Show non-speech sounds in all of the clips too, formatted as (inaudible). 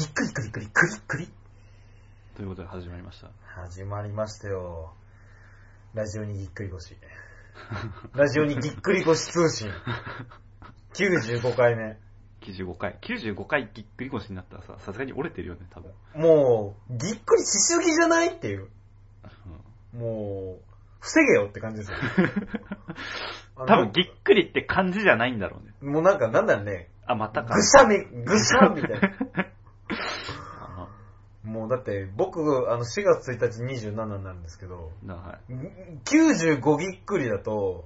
ぎっくりくりくりくりくり。ということで始まりました。始まりましたよ。ラジオにぎっくり腰。ラジオにぎっくり腰通信。95回目。95回。95回ぎっくり腰になったらさ、さすがに折れてるよね、多分。もう、ぎっくりしすぎじゃないっていう。もう、防げよって感じですよ。(laughs) 多分ぎっくりって感じじゃないんだろうね。もうなんか、なんだろうね。あ、またか。ぐしゃみ、ぐしゃみたいな。あもうだって、僕、あの、4月1日27になるんですけど、だはい。95ぎっくりだと、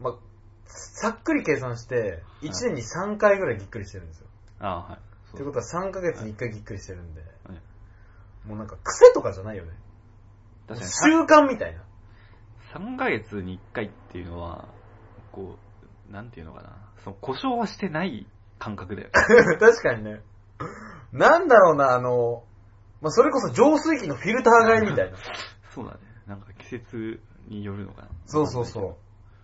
ま、さっくり計算して、1年に3回ぐらいぎっくりしてるんですよ。あはい。そということは3ヶ月に1回ぎっくりしてるんで、はいもうなんか癖とかじゃないよね。確かに習慣みたいな。3ヶ月に1回っていうのは、こう、なんていうのかな。その故障はしてない感覚だよ。(laughs) 確かにね。なんだろうな、あの、まあ、それこそ浄水器のフィルター替えみたいな。(laughs) そうだね。なんか季節によるのかな。そうそうそ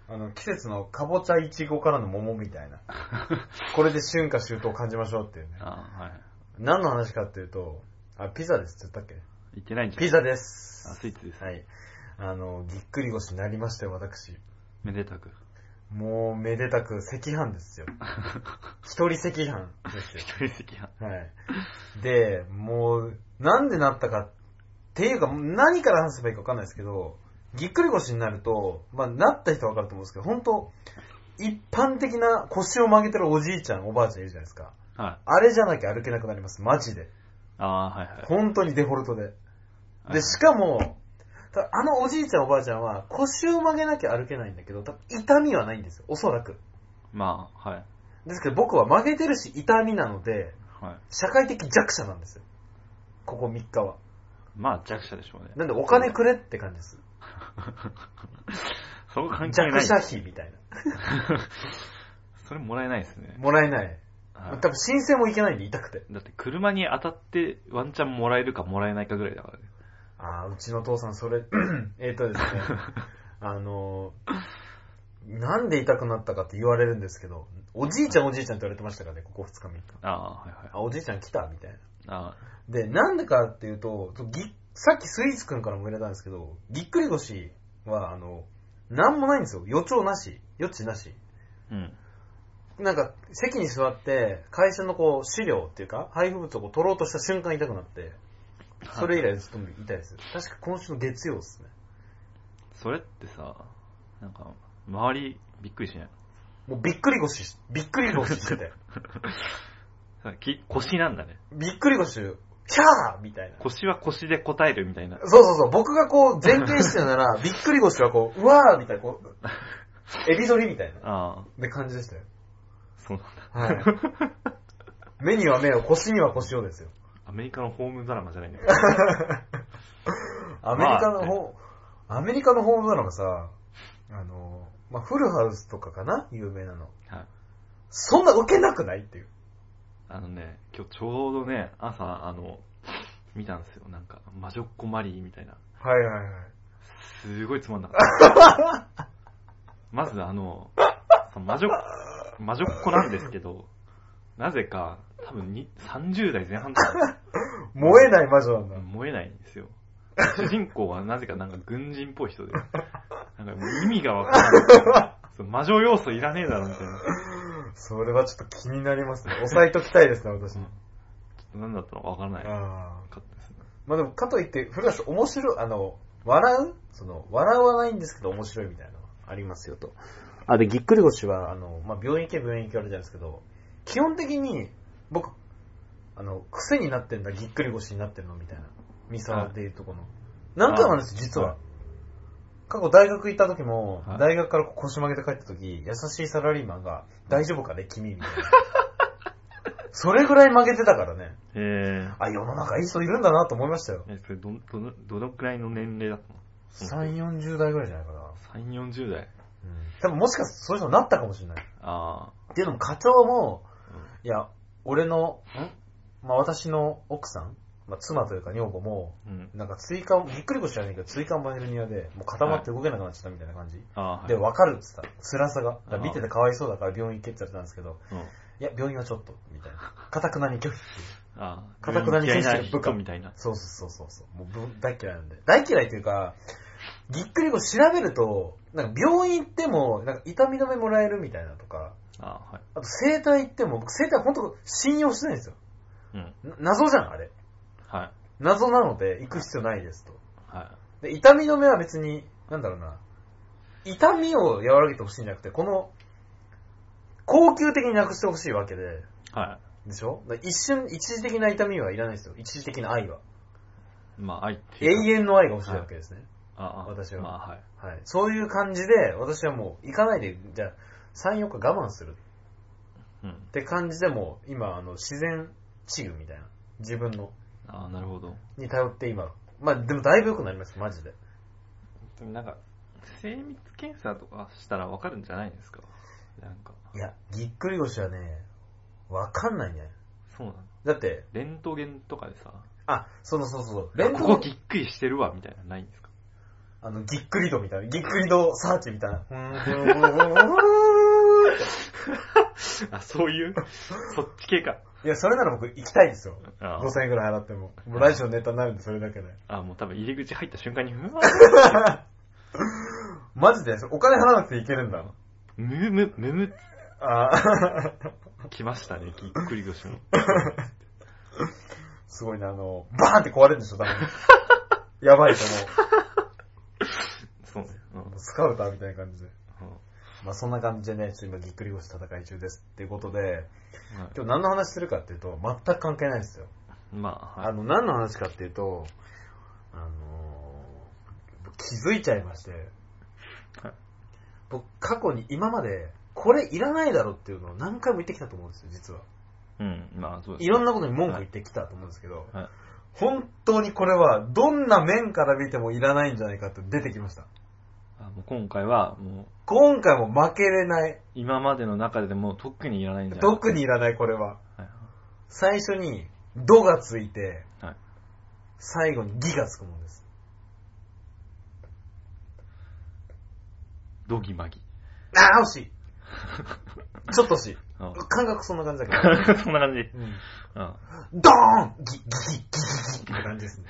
う。あの、季節のかぼちゃいちごからの桃みたいな。(laughs) これで春夏秋冬を感じましょうっていうね。あはい。何の話かっていうと、あ、ピザですって言ったっけ？言ってないんじゃん。ピザであ、す。スイーツです。はい。あの、ぎっくり腰になりましたよ、私。めでたく。もう、めでたく赤飯ですよ。(laughs) 一人赤飯ですよ。一人赤飯。はい。で、もう、なんでなったかっていうか、何から話せばいいか分かんないですけど、ぎっくり腰になると、まあ、なった人は分かると思うんですけど、本当一般的な腰を曲げてるおじいちゃん、おばあちゃんいるじゃないですか。はい。あれじゃなきゃ歩けなくなります、マジで。ああ、はいはい。本当にデフォルトで。はいで、しかも、たあのおじいちゃんおばあちゃんは腰を曲げなきゃ歩けないんだけど、多分痛みはないんですよ、おそらく。まあ、はい。ですけど僕は曲げてるし痛みなので、はい。社会的弱者なんですよ。ここ3日は。まあ、弱者でしょうね。なんでお金くれって感じです。(laughs) そこ関係ない。弱者費みたいな。(laughs) それもらえないですね。もらえない。はい多分申請もいけないんで痛くて。だって車に当たってワンチャンもらえるかもらえないかぐらいだからね。ああ、うちの父さんそれ、(clears throat) えっとですね、(laughs) あのー、なんで痛くなったかって言われるんですけど、おじいちゃんおじいちゃんって言われてましたからね、ここ2日3日。ああ、はいはい。あ、おじいちゃん来たみたいな。あで、なんでかっていうと、ぎさっきスイーツくんからも入れたんですけど、ぎっくり腰は、あの、なんもないんですよ。予兆なし。予知なし。あ、うん。なんか、席に座って、会社のこう、資料っていうか、配布物をこう取ろうとした瞬間痛くなって、それ以来ずっと痛いです。確か今週の月曜ですね。それってさ、なんか、周りびっくりしない？もうびっくり腰し、びっくり腰して (laughs) て。腰なんだね。びっくり腰、キャーみたいな。腰は腰で答えるみたいな。そうそうそう、僕がこう前傾してるなら、(laughs) びっくり腰はこう、うわーみたいな、こう、エビ反りみたいな、ああ、で感じでしたよ。そうなんだ。はい。目には目を、腰には腰をですよ。アメリカのホームドラマじゃないんだけアメリカのホ、アメリカのホームドラマさ、あの、まあ、フルハウスとかかな有名なの。ど。はい。そんな受けなくないっていう。あのね、今日ちょうどね、朝、あの、見たんですよ。なんか、魔女っ子マリーみたいな。はいはいはい。すごいつまんなかった。(laughs) まずあの、その魔女、魔女っ子なんですけど、なぜか、多分に30代前半とか (laughs) 燃えない魔女なんだ。燃えないんですよ。(laughs) 主人公はなぜかなんか軍人っぽい人で、(laughs) なんかもう意味がわからない。そう魔女要素いらねえだろみたいな。ちょそれはちょっと気になりますね。押さえときたいですね、私。っと何だったのかわからないかああ。まあでも、かといって、フルハウス面白い、あの、笑う？その、笑わないんですけど面白いみたいなのがありますよと。あ、で、ぎっくり腰は、あの、まあ、病院行け病院行けあるじゃないですけど、基本的に、僕、あの、癖になってんだ、ぎっくり腰になってるのみたいな。ミサワっていうところの。何回もあるんですよ、実は。はい過去大学行った時も、はい大学から腰曲げて帰った時、優しいサラリーマンが、大丈夫かね、君みたいな。(laughs) それぐらい曲げてたからね。へあ、世の中いい人いるんだなと思いましたよ。え。え、それど、どの、どのくらいの年齢だったの？3、40代ぐらいじゃないかな。3、40代。多分もしかしたらそういう人になったかもしれない。あっていうのも課長も、あ、いや、俺の、んまあ私の奥さん、まあ妻というか女房も、うん。うん。なんか追加、ぎっくり腰じゃないけど、追加マヘルニアで、もう固まって動けなくなっちゃったみたいな感じ。ああ、はい。で、わかるって言った。辛さが。だ見ててかわいそうだから病院行けって言われたんですけど、うん。いや、病院はちょっと、みたいな。かたくなに拒否っていう。ああ。かたくなに接してる部下人みたいな。そうそうそうそう。もうぶ大嫌いなんで。大嫌いっていうか、ぎっくり腰調べると、なんか病院行っても、なんか痛み止めもらえるみたいなとか、ああ、はい。あと整体行っても、僕整体本当信用してないんですよ。うん。な謎じゃん、あれ。はい。謎なので行く必要ないですと。はで、痛み止めは別に、なんだろうな、痛みを和らげてほしいんじゃなくて、この、高級的になくしてほしいわけで、い。はでしょ？だから一瞬、一時的な痛みはいらないですよ。一時的な愛は。い。まあ、愛っていう遠の愛が欲しいわけですね。ああ、私はまあ、はい。はい。そういう感じで、私はもう行かないで、じゃあ、3、4日我慢するうん。って感じでもう、今、あの、自然治癒みたいな。自分の、ああ、なるほど。に頼って今。まあ、でもだいぶ良くなりました、マジで。でもなんか、精密検査とかしたらわかるんじゃないですか？なんか、いや、ぎっくり腰はね、わかんないね。そうなの。だって、レントゲンとかでさ、あ、そうそうそうそう。レントここぎっくりしてるわ、みたいなのないんですか？あの、ぎっくり度みたいな。ぎっくり度サーチみたいな。(laughs) ふーんふーんふーんふーんふーん (laughs) あ、そういう？そっち系か。いや、それなら僕行きたいですよ。あ5000円くらい払っても。もうラジオネタになるんで、それだけで。あ、もう多分入り口入った瞬間に、う (laughs) わマジで？お金払わなくていけるんだ。むむ、むむ、あー来ましたね、ぎっくり腰の。すごいね、あの、バーンって壊れるんでしょ、多分。やばいと (laughs) そうね。うん思う。スカウターみたいな感じで。うんまあそんな感じでね、ちょっと今ぎっくり腰戦い中ですっていうことで、はい今日何の話するかっていうと、全く関係ないですよ。まあ、はいあの、何の話かっていうと、あのー気づいちゃいまして、はい僕過去に今まで、これいらないだろっていうのを何回も言ってきたと思うんですよ、実は。うん、まあそうですいろんなことに文句言ってきたと思うんですけど、はい本当にこれはどんな面から見てもいらないんじゃないかって出てきました。あもう今回は、もう、今回も負けれない。今までの中でも特にいらないんじゃない？特にいらないこれは。はい最初に、ドがついて、はい最後にギがつくもんです。ドギマギ。あー、惜しい。(laughs) ちょっと惜しい。あ感覚そんな感じだけど。そんな感じ。うんあドーンギ、ギ、ギ、ギ、ギ、ギって感じですね。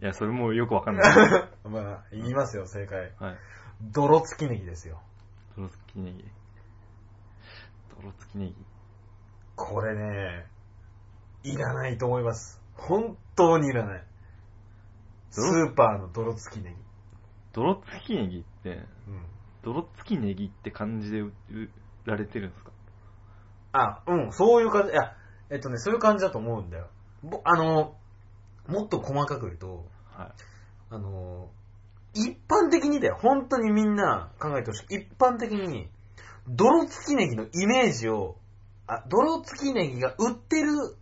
いや、それもよくわかんない。(laughs) まあ、言いますよ、正解。はい。泥付きネギですよ。泥付きネギ。泥付きネギ。これね、いらないと思います。本当にいらない。スーパーの泥付きネギ。泥付きネギって、うん。泥付きネギって感じで売られてるんですか？あ、うん、そういう感じ、いや、えっとね、そういう感じだと思うんだよ。ぼあの、もっと細かく言うと、はい。あの、一般的にだよ、本当にみんな考えてほしい。一般的に、泥付きネギのイメージを、あ、泥付きネギが売ってる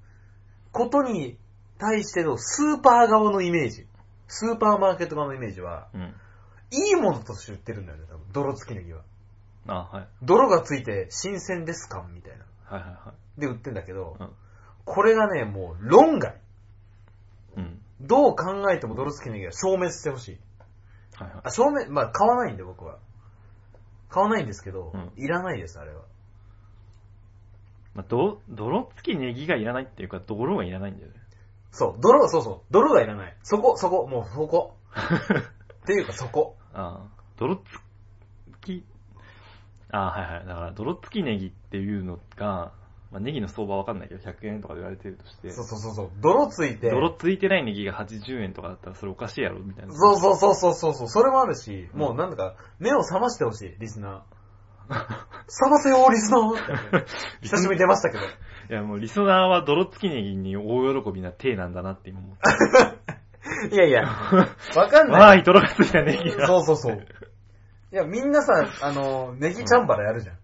ことに対してのスーパー側のイメージ。スーパーマーケット側のイメージは、うん。いいものとして売ってるんだよね、多分。泥付きネギは。あ、はい。泥がついて新鮮ですか？みたいな。はいはいはい。で売ってんだけど、うんこれがね、もう論外。うん。どう考えても泥付きネギは消滅してほしい。はいはい。あ、消滅、まあ買わないんで僕は。買わないんですけど、うんいらないです、あれは。まあ、ど、泥付きネギがいらないっていうか、泥がいらないんだよね。そう、泥、そうそう、泥がいらない。そこ、そこ、もうそこ。(laughs) っていうかそこ。ああ、泥付き、ああ、はいはい。だから、泥付きネギっていうのが、まあ、ネギの相場はわかんないけど、100円とかで言われてるとして、そうそうそうそう。泥ついて。泥ついてないネギが80円とかだったらそれおかしいやろみたいな。そうそうそうそうそうそう。それもあるし、うんもうなんだか、目を覚ましてほしい、リスナー。覚ませよ、リスナー (laughs) 久しぶりに出ましたけど。いやもうリスナーは泥付きネギに大喜びな体なんだなって今思って。(laughs) いやいや、わかんわない。(laughs) ーい、泥がついたネギが。そうそうそう。いや、みんなさ、あの、ネギチャンバラやるじゃん。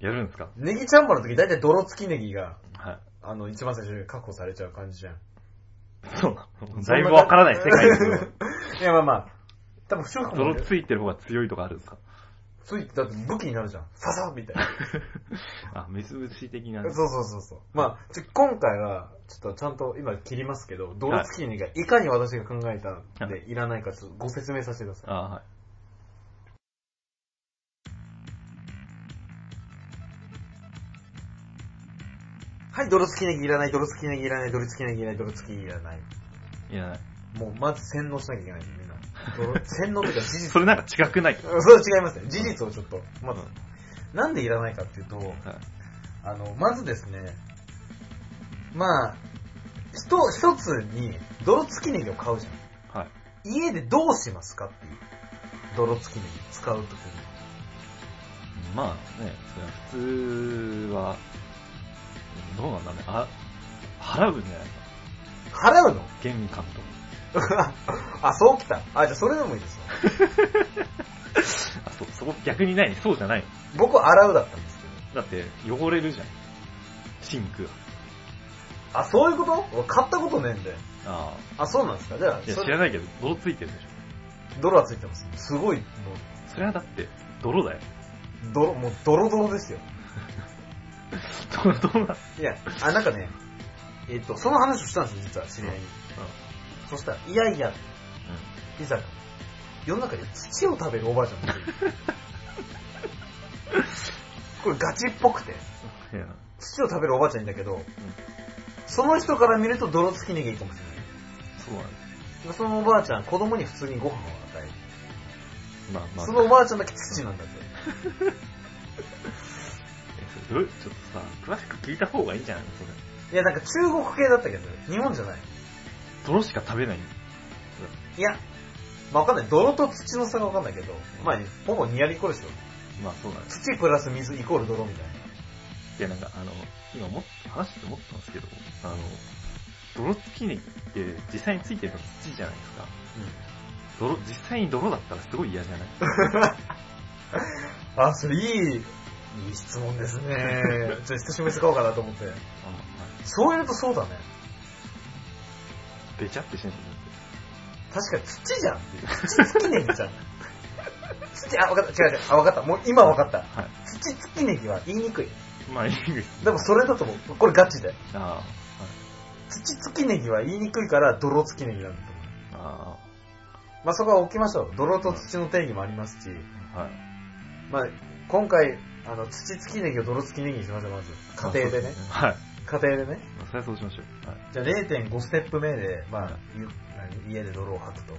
やるんですか？ネギチャンバラの時大体泥付きネギが、はい。あの、一番最初に確保されちゃう感じじゃん。そうなの。だいぶわからない世界ですよ。(laughs) いや、まあまあ、多分、主婦も泥ついてる方が強いとかあるんですか？ついて、だって武器になるじゃん。ささみたいな。(laughs) あ、メス虫的な。そうそうそうそう。まあ、ちょ今回は、ちょっとちゃんと今切りますけど、泥付きネギがいかに私が考えたんでいらないかちょっとご説明させてください。あはい。はい、泥付きネギいらない、泥付きネギいらない、泥付きネギいらない、泥付きいらない。いや、もう、まず洗脳しなきゃいけないみんな。(laughs) 泥洗脳というか事実。それなんか違くない？うんそれは違いますね。事実をちょっと、まず、なんでいらないかっていうと、はいあの、まずですね、まあ、ひと、一つに泥付きネギを買うじゃん。はい。家でどうしますかっていう。泥付きネギ使うときに。まあね、それは普通は、どうなんだね。あ、払うんじゃないか。払うの？玄関と。(laughs) あ、そうきた。あ、じゃあそれでもいいですよ。(laughs) あ、そう、そこ逆にないそうじゃない僕は洗うだったんですけど。だって、汚れるじゃん。シンクが。あ、そういうこと？俺買ったことねえんで。ああ、そうなんですか？じゃああ。、いや、それ知らないけど、泥ついてるでしょ。泥はついてます。すごい、もそれはだって、泥だよ。う、泥、もうドロドロですよ。(laughs) (laughs) 泥、泥だ。いや、あ、なんかね、えっ、と、その話をしたんですよ、実は、知り合いに。そしたら、いやいや、いざ、世の中で土を食べるおばあちゃんもいる。(laughs) これガチっぽくて、土を食べるおばあちゃんいるんだけど、その人から見ると泥付きネギいいかもしれない。そうなんだ。そのおばあちゃん、子供に普通にご飯を与える。まあまあ。そのおばあちゃんだけ土なんだって。(laughs) えそれ聞いた方がいいんじゃない？のそれ。いや、なんか中国系だったけど、日本じゃない。泥しか食べないいや、まあ、わかんない。泥と土の差がわかんないけど、まあ、ほぼニアリコでしょ。まあそうなんです。土プラス水イコール泥みたいな。いやなんかあの、今も話してて思ったんですけど、あの、泥付きネギって実際についてるの土じゃないですか。泥、実際に泥だったらすごい嫌じゃない？(laughs) あ、それいい、いい質問ですね。ちょっと久しぶりに使おうかなと思って。あはいそうやるとそうだね。べちゃってしてんの確かに土じゃん。土付きネギじゃん。土、あ、わかった。違う違う。あ、わかった。もう今わかった。はい。土付きネギは言いにくい。まあいいです。でもそれだと思う。これガチで。あ土付きネギは言いにくいから泥付きネギなんだと思う。あ、あまあそこは置きましょう。泥と土の定義もありますし、あ、はい。まあ今回、あの、土付きネギを泥付きネギにしましょう、まず。家庭でね。はい。家庭でね。まあそれはそうしましょう。はい。じゃあ0.5ステップ目で、まはいあ、ゆ何家で泥を吐くと。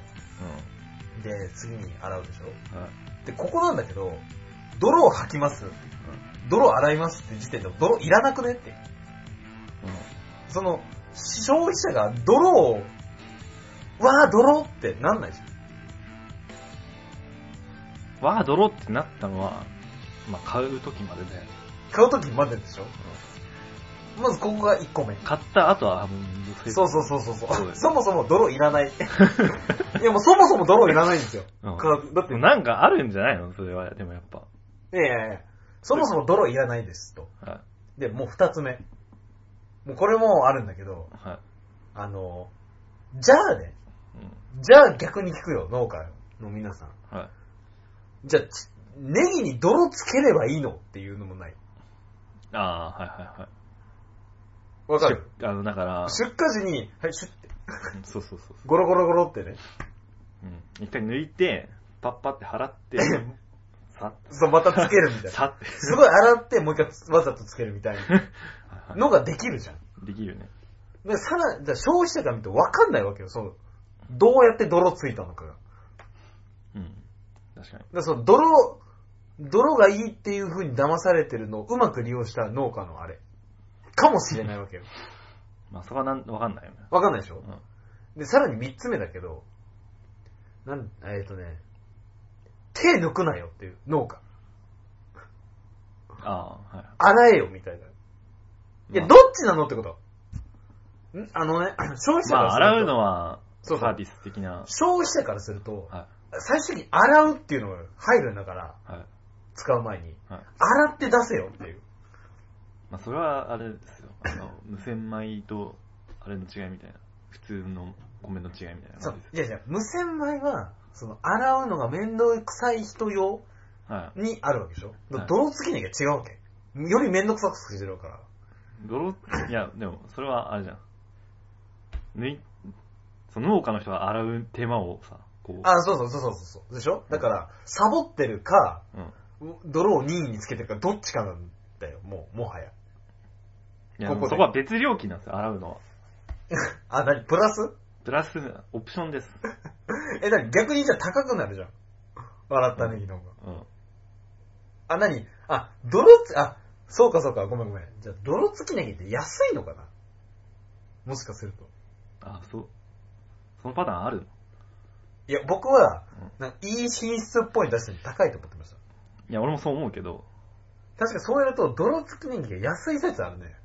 で、次に洗うでしょうん。はい。で、ここなんだけど、泥を吐きます。泥を洗いますって時点で泥いらなくねって。うん。その、消費者が泥を、わー泥ってなんないじゃん。わあ、泥ってなったのは、まあ買う時までで、買うときまででしょ？まずここが1個目。買った後は、もう、そうそうそうそうそうそうそもそも泥いらない。(laughs) いやもうそもそも泥いらないんですよ。うんだって、いなんかあるんじゃないの？それは、でもやっぱ。やいやいやそもそも泥いらないですと。はで、もう2つ目。もうこれもあるんだけど、い。はい。あの、じゃあね、うん。じゃあ逆に聞くよ、農家の皆さん。はい。じゃあ、つネギに泥つければいいのっていうのもない。ああ、はいはいはい。わかる？出あの、だから、出荷時に、はい、シュッて、うんそうそうそうゴロゴロゴロってね。そう。うん。一回抜いて、パッパって払って、(laughs) さっそう、またつけるみたいな。さって。すごい洗って、もう一回わざとつけるみたいなのができるじゃん。いできるね。で、さらに、じゃあ消費者から見ると分かんないわけよ、その、どうやって泥ついたのかが。うん。確かに。でその泥、泥がいいっていう風に騙されてるのをうまく利用した農家のあれ。かもしれないわけよ。(laughs) まあ、そこはなん、わかんないよね。わかんないでしょ？うん。で、さらに三つ目だけど、なん、えっ、とね、手抜くなよっていう農家。ああ、はい。洗えよみたいな。いや、まあどっちなのってこと？ん？あのね、(clears throat) 消費者まあ、からすると、洗うのは、サそうそうービス的な。消費者からすると、は最終的に洗うっていうのが入るんだから、い。はい。使う前に。はい。洗って出せよっていう。まあ、それは、あれですよ。あの、(laughs) 無洗米と、あれの違いみたいな。普通の米の違いみたいなそう感じです。。いやいや、無洗米は、その、洗うのが面倒くさい人用はい。にあるわけでしょ？はい泥付きネギが違うわけ。より面倒くさくしてるから。泥、いや、でも、それはあれじゃん。抜い、その農家の人が洗う手間をさ、こう、あ、そうそうそうそうそう。でしょ？だから、サボってるか、うん。泥を任意につけてるか、どっちかなんだよ、もう、もはや。いや、ここでそこは別料金なんですよ、洗うのは。(laughs) あ、なに、プラス？プラス、オプションです。(laughs) え、なに、逆にじゃあ高くなるじゃん。笑ったネギの方が。うん。あ、なに、あ、泥つ、あ、そうかそうか、ごめんごめん。じゃあ、泥付きネギって安いのかな？もしかすると。あ、そう。そのパターンあるいや、僕は、なんかいい品質っぽいの出して高いと思ってました。いや、俺もそう思うけど、確かにそうやると、泥付きネギが安い説あるね。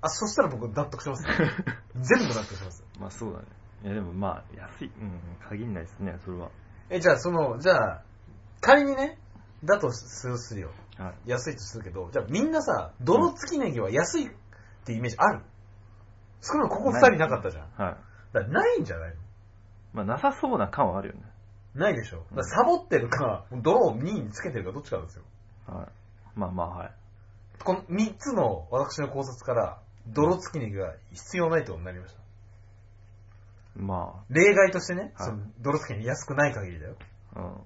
あ、そしたら僕納得します、ね。(laughs) 全部納得します。まあそうだね。いや、でもまあ、安い。うん、限んないですね、それは。え、じゃあ、その、じゃあ、仮にね、だとするするよ。はい。安いとするけど、じゃあみんなさ、泥付きネギは安いってイメージある？少なくともここ二人なかったじゃん。はい。らないんじゃないの？まあ、なさそうな感はあるよね。ないでしょ。だからサボってるか、泥を2につけてるかどっちかなんですよ。はい。まあまあ、はい。この3つの私の考察から、泥付きネギは必要ないってことになりました。ま例外としてね、はいその泥付きネギ安くない限りだよ。あ、うん。っ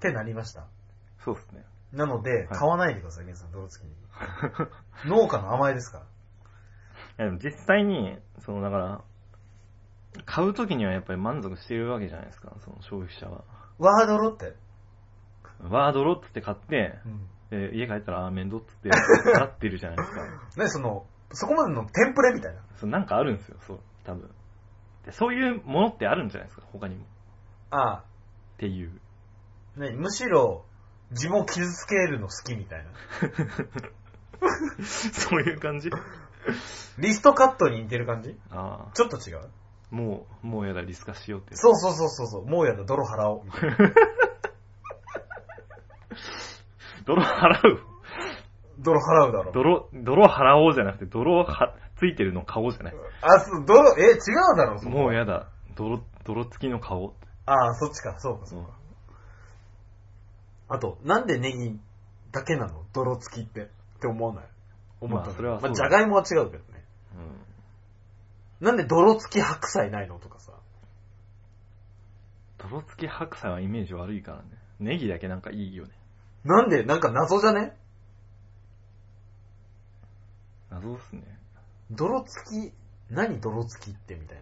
てなりました。そうっすね。なので、はい買わないでください、皆さん、泥付きネギ。(laughs) 農家の甘えですから。いやでも実際に、その、だから、買うときにはやっぱり満足しているわけじゃないですか、その消費者は。ワードロって？ワードロって買って、うん。で家帰ったら、あー、面倒っつって、(laughs) 払ってるじゃないですか。ね、その、そこまでのテンプレみたいな。そうなんかあるんですよ、そう、多分。でそういうものってあるんじゃないですか、他にも。っああ、ていう。ね、むしろ、自分を傷つけるの好きみたいな。(laughs) そういう感じリストカットに似てる感じ？あちょっと違う？あ、もう、もうやだ、リス化しようって。そうそうそうそうそう、もうやだ、泥払おう。みたいな泥払う？泥払うだろ。泥、泥払おうじゃなくて、泥は、ついてるの顔じゃない？あ、そう、泥、え、違うだろ、そこもうやだ、泥、泥付きの顔。ああ、そっちか、そうか、そううんか。あと、なんでネギだけなの？泥付きって。って思わない？思ったまあそれはそうだまあ、じゃがいもは違うけどね。うん。なんで泥付き白菜ないのとかさ。泥付き白菜はイメージ悪いからね。ネギだけなんかいいよね。なんで、なんか謎じゃね？謎っすね。泥付き、何泥付きってみたい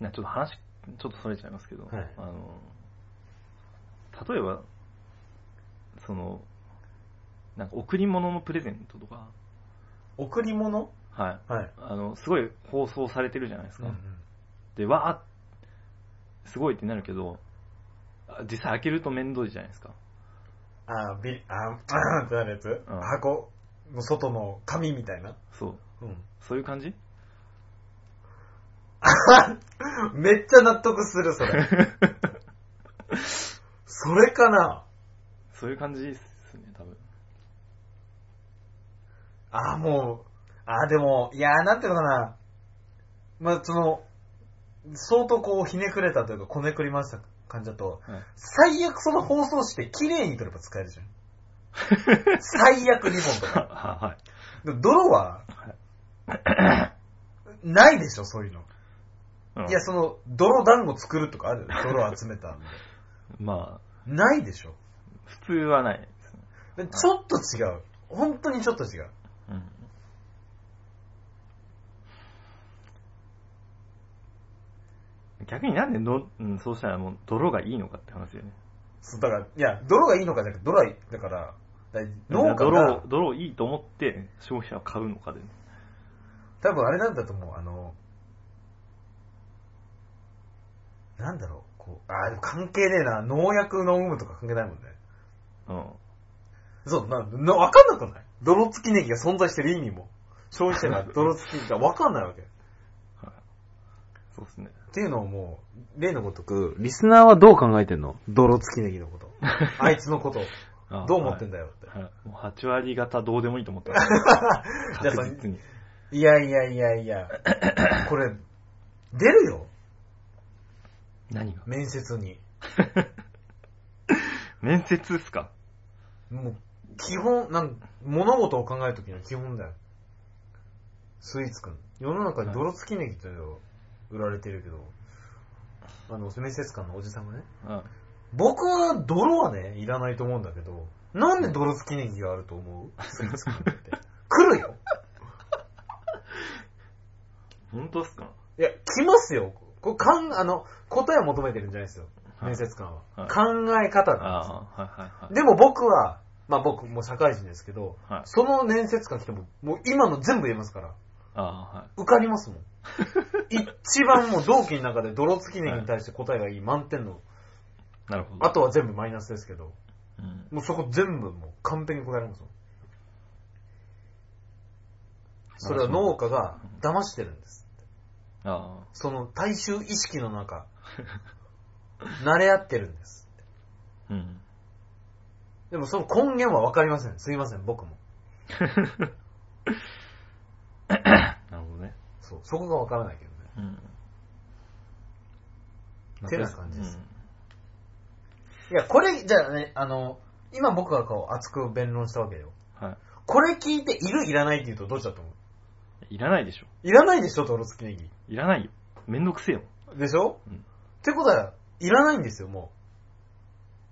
なちょっと話、ちょっとそれちゃいますけど、はいあの、例えば、その、なんか贈り物のプレゼントとか、な。贈り物？はい。はい。あの、すごい放送されてるじゃないですか。うんうんで、わーすごいってなるけど、あ実際開けると面倒いじゃないですか。あー、ビリ、あー、あーってなるやつ、うん箱？の外の紙みたいな？そう。うん。そういう感じ？(laughs) めっちゃ納得する、それ。(laughs) それかな？そういう感じですね、多分。あー、もう、あー、でも、いやー、なんていうのかな。まあ、その、相当こう、ひねくれたというか、こねくりました感じだと、はい最悪その放送して綺麗に撮れば使えるじゃん。(laughs) 最悪リボンとか。ははい。でも泥は、ないでしょ、そういうの。うんいや、その、泥団子作るとかある？泥集めたんで。(laughs) まあ、ないでしょ。普通はないですね。でちょっと違う。本当にちょっと違う。うん。逆になんでの、うん、そうしたらもう泥がいいのかって話だよね。そう、だから、いや、泥がいいのかじゃなくて、泥はだから、だ農家泥がを、、泥をいいと思って消費者は買うのかで、ね。多分あれなんだと思う、あの、なんだろう、こう、あーでも関係ねえな、農薬の有無とか関係ないもんね。うん。そう、な、な、わかんなくない？泥付きネギが存在してる意味も。消費者が泥付きがわかんないわけ。っそうですね。ていうのをもう、例のごとく、リスナーはどう考えてんの？泥付きネギのこと。(laughs) あいつのこと。あどう思ってんだよって。はいはいもう8割方どうでもいいと思ってま (laughs) じゃあそ確実に。いやいやいやいや、(laughs) これ、出るよ何が？面接に。面接っすか？もう、基本、なん物事を考えるときの基本だよ。スイーツくん。世の中に泥付きネギっていうのが売られてるけど、あの、面接官のおじさんがね、うん。僕は泥はね、いらないと思うんだけど、なんで泥付きネギがあると思う？スイーツ館って。来るよ本当っすか？いや、来ますよ。これかん、あの、答えを求めてるんじゃないですよ。はい面接官は。はい考え方なんですよ。ああ、はいはいはい。でも僕は、まあ僕もう社会人ですけど、はいその面接官来ても、もう今の全部言えますから。ああ、はい。受かりますもん。一番もう同期の中で泥付きネギに対して答えがいい満点の、なるほど。あとは全部マイナスですけど、うん。もうそこ全部もう完璧に答えられますもん。それは農家が騙してるんです。あその大衆意識の中、(laughs) 慣れ合ってるんです。あ、うん。でもその根源はわかりません。すいません、僕も。(laughs) そう、そこがわからないけどね。うん。てな感じですうんいや、これ、じゃあね、あの、今僕がこう熱く弁論したわけよ。はこれ聞いているいらないって言うとどっちだと思うい。いらないでしょ。いらないでしょ、泥付きネギ。いらないよ。めんどくせえよ。でしょ、うんってことは、いらないんですよ、も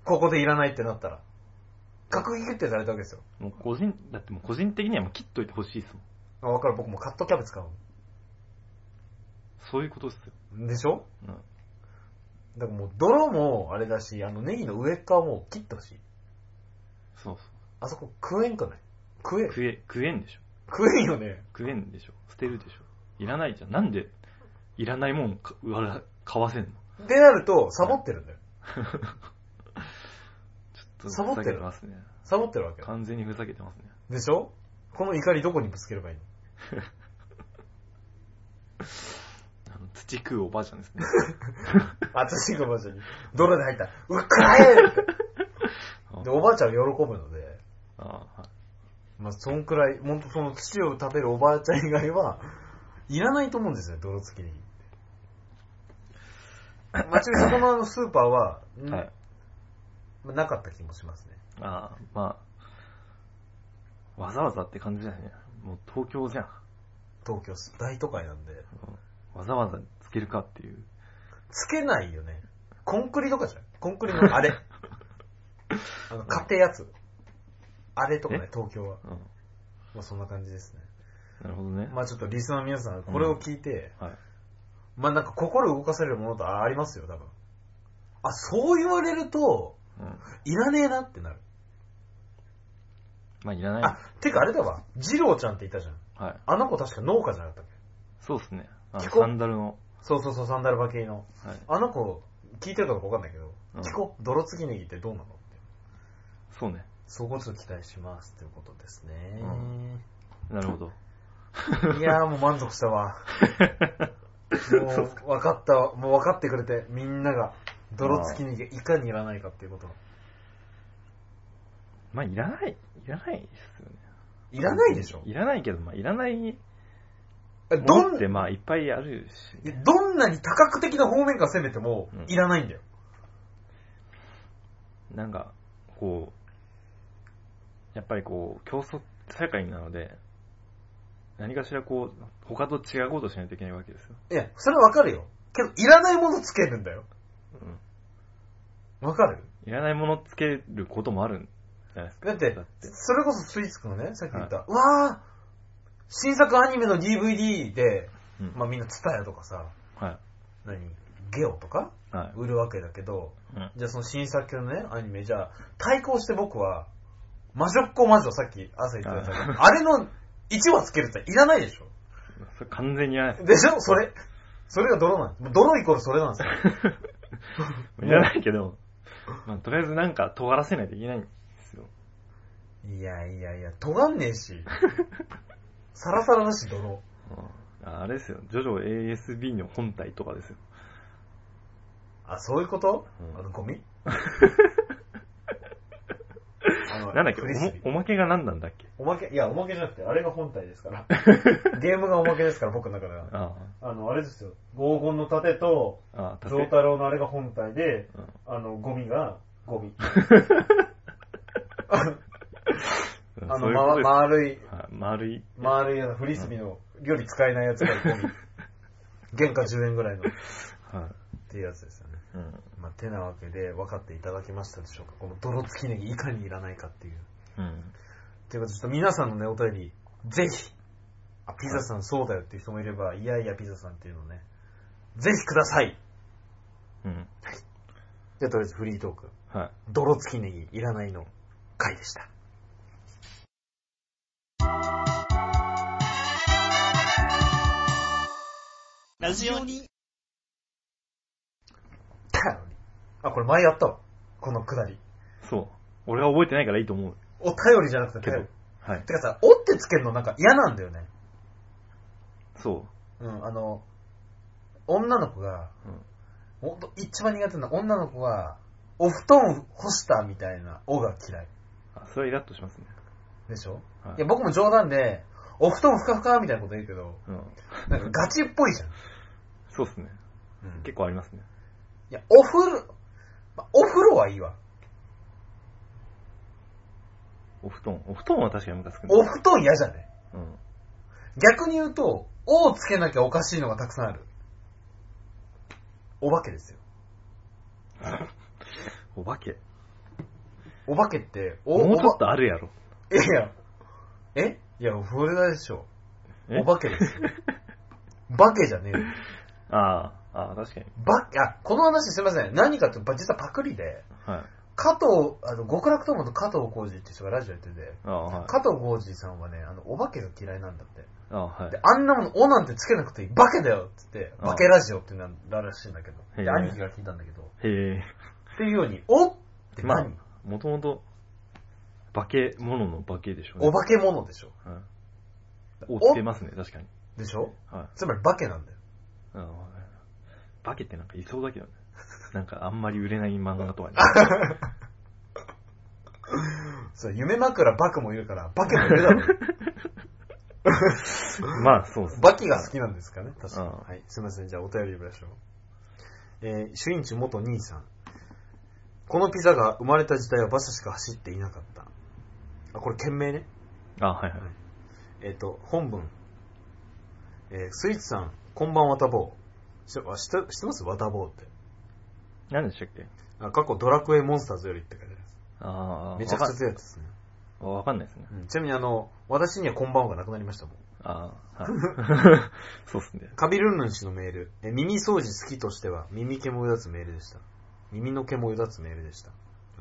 う。ここでいらないってなったら。閣議決定されたわけですよ。もう個人、だってもう個人的にはもう切っといてほしいですもん。あ、わかる、僕もカットキャベツ買うそういうことですよ。の。でしょ？うん。だからもう、泥もあれだし、あのネギの上っ側も切ってほしい。そうそう。あそこ食えんくない食えん食え、食えんでしょ。食えんよね？食えんでしょ。捨てるでしょ。いらないじゃん。なんで、いらないもんかうわ買わせんの？ってなると、サボってるんだよ。(laughs) ちょっとサボってるふざけてますね。サボってる？わけ？よ。完全にふざけてますね。でしょ？この怒りどこにぶつければいいの？(laughs) あの土食うおばあちゃんですね。熱しいおばあちゃんに、泥で入った？ら、うっくらえって。あで、おばあちゃんは喜ぶので、あはいまあ、そんくらい、ほんとその土を食べるおばあちゃん以外は、いらないと思うんですよ、泥付きネギ。(laughs) まあ、ちなみにそこのスーパーは、ん？はい。まあなかった気もしますね。ああ、まあ、わざわざって感じだよね。もう東京じゃん。東京市大都会なんで。わざわざつけるかっていう。つけないよね。コンクリとかじゃん。コンクリのあれ。(laughs) あの、買ってやつ。あれとかねえ、東京は。うん。まあそんな感じですね。なるほどね。まあちょっとリスナーの皆さん、これを聞いて、はい。まあなんか心動かされるものとありますよ、多分。あ、そう言われると、うん。いらねえなってなる。まあ、いらない。あ、てかあれだわ。二郎ちゃんって言ったじゃん。はい。あの子確か農家じゃなかったっけ？そうですね。あのサンダルの。そうそうそう、サンダルバケイの。はい。あの子、聞いてるかどうかわかんないけど、うん聞こう。泥継ぎネギってどうなのって。そうね。そこちょっと期待しますっていうことですね。なるほど。(laughs) いやーもう満足したわ。(laughs) もう分かったわ。もう分かってくれて、みんなが泥付きネギがいかにいらないかっていうこと。まあ、いらない。いらないですよね。いらないでしょいらないけど、まあ、いらないどんのって、まあ、いっぱいあるし、いやどんなに多角的な方面から攻めてもうん、いらないんだよ。なんか、こう、やっぱりこう、競争社会なので、何かしらこう、他と違うことをしないといけないわけですよ。いや、それは分かるよ。けど、いらないものつけるんだよ。うん。分かる？いらないものつけることもあるんじゃないですか。だってだって、それこそスイーツくんがね、さっき言った、うわー新作アニメの DVD で、うん。まあみんなツタヤとかさ、はい。何？ゲオとか？はい。売るわけだけど、うん。じゃあその新作のね、アニメ、じゃあ、対抗して僕は、魔女っ子魔女、さっき朝言ってたけど、あれの1話つけるっていらないでしょそれ完全にいらないででしょ？それ？それが泥なんです。泥イコールそれなんですよ。す。いらないけど、まあ、とりあえずなんか尖らせないといけないんですよ。いやいやいや、尖んねえし。(laughs) サラサラだし、泥。うんあれですよ。ジョジョ ASB の本体とかですよ。あ、そういうこと、うんあの、ゴミ？(laughs) なんだっけ？おおまけが何なんだっけ？おまけ、いや、おまけじゃなくて、あれが本体ですから。(laughs) ゲームがおまけですから、僕の中では。ああの、あれですよ。黄金の盾と、あ、ああ、丈太郎のあれが本体で、うんあの、ゴミが、ゴミ。う (laughs) んあの、ま、丸い丸い。丸いやつフリスビーの、より使えないやつがゴミ。(laughs) 原価10円ぐらいの。はいっていうやつですよね。うん。まあ、てなわけで分かっていただけましたでしょうかこの泥付きネギいかにいらないかっていう。うん。ということで、ちょっと皆さんのね、お便り、ぜひ、あ、ピザさんそうだよっていう人もいれば、いやいやピザさんっていうのをね、ぜひくださいうん。じゃあとりあえずフリートーク。はい。泥付きネギいらないの回でした。ラジオに。(laughs) あ、これ前やったわ。このくだり。そう。俺は覚えてないからいいと思う。お便りじゃなくてけど。はい。てかさ、おってつけるのなんか嫌なんだよね。そうん、あの、女の子が、う。うん。ほんと一番苦手な女の子が、お布団干したみたいな、おが嫌い。あ、それはイラッとしますね。でしょ？はいいや、僕も冗談で、お布団ふかふかみたいなこと言うけど、うん。なんかガチっぽいじゃん。そうっすね。うん結構ありますね。いや、お風呂、まお風呂はいいわ。お布団。お布団は確かにムカつくね。お布団嫌じゃね？うん。逆に言うと、おをつけなきゃおかしいのがたくさんある。お化けですよ。(laughs) お化け。お化けって、お、もうちょっとあるやろ。いや、え？いや、それだでしょ。え？お化けですよ。化けじゃねえよ。ああ、ああ、確かに。ば、いや、この話すいません。何かというと、実はパクリで、はい。加藤、あの、極楽友の加藤浩二って人がラジオやってて、ああ、はい。加藤浩二さんはね、あの、お化けが嫌いなんだって。ああ、はいで、。あんなもの、おなんてつけなくていい。化けだよっつって、ああ化けラジオっていうのがらしいんだけど。へえで、兄貴が聞いたんだけど。へえ。っていうように、おってまあ何、もともと、化け物の化けでしょうね。お化け物でしょ。はい。おつけますね、確かに。でしょ？はい。つまり化けなんだよ。ああ化けってなんかいそうだけどね。(laughs) なんかあんまり売れない漫画とかに。(laughs) そう、夢枕バクもいるから、バケもいるだろ。(laughs) まあ、そうっすね。バキが好きなんですかね確かに。うんはい。すいません。じゃあお便り呼びましょう。えー、主演地元兄さん。このピザが生まれた時代は馬車しか走っていなかった。あ、これ件名ね。あはいはい。えっ、と、本文。えー、スイーツさん、こんばんはたぼう。しあ知って知ってます？わたぼうって。何でしたっけ？あ、過去ドラクエモンスターズよりって書いてあります。ああ、めちゃくちゃ強いやつですね。わかんわかんないですね。うんちなみにあの、私にはこんばんはがなくなりましたもん。ああ、はい。(laughs) そうっすね。カビルンルン氏のメール。え耳掃除好きとしては、耳毛もよだつメールでした。耳の毛もよだつメールでした。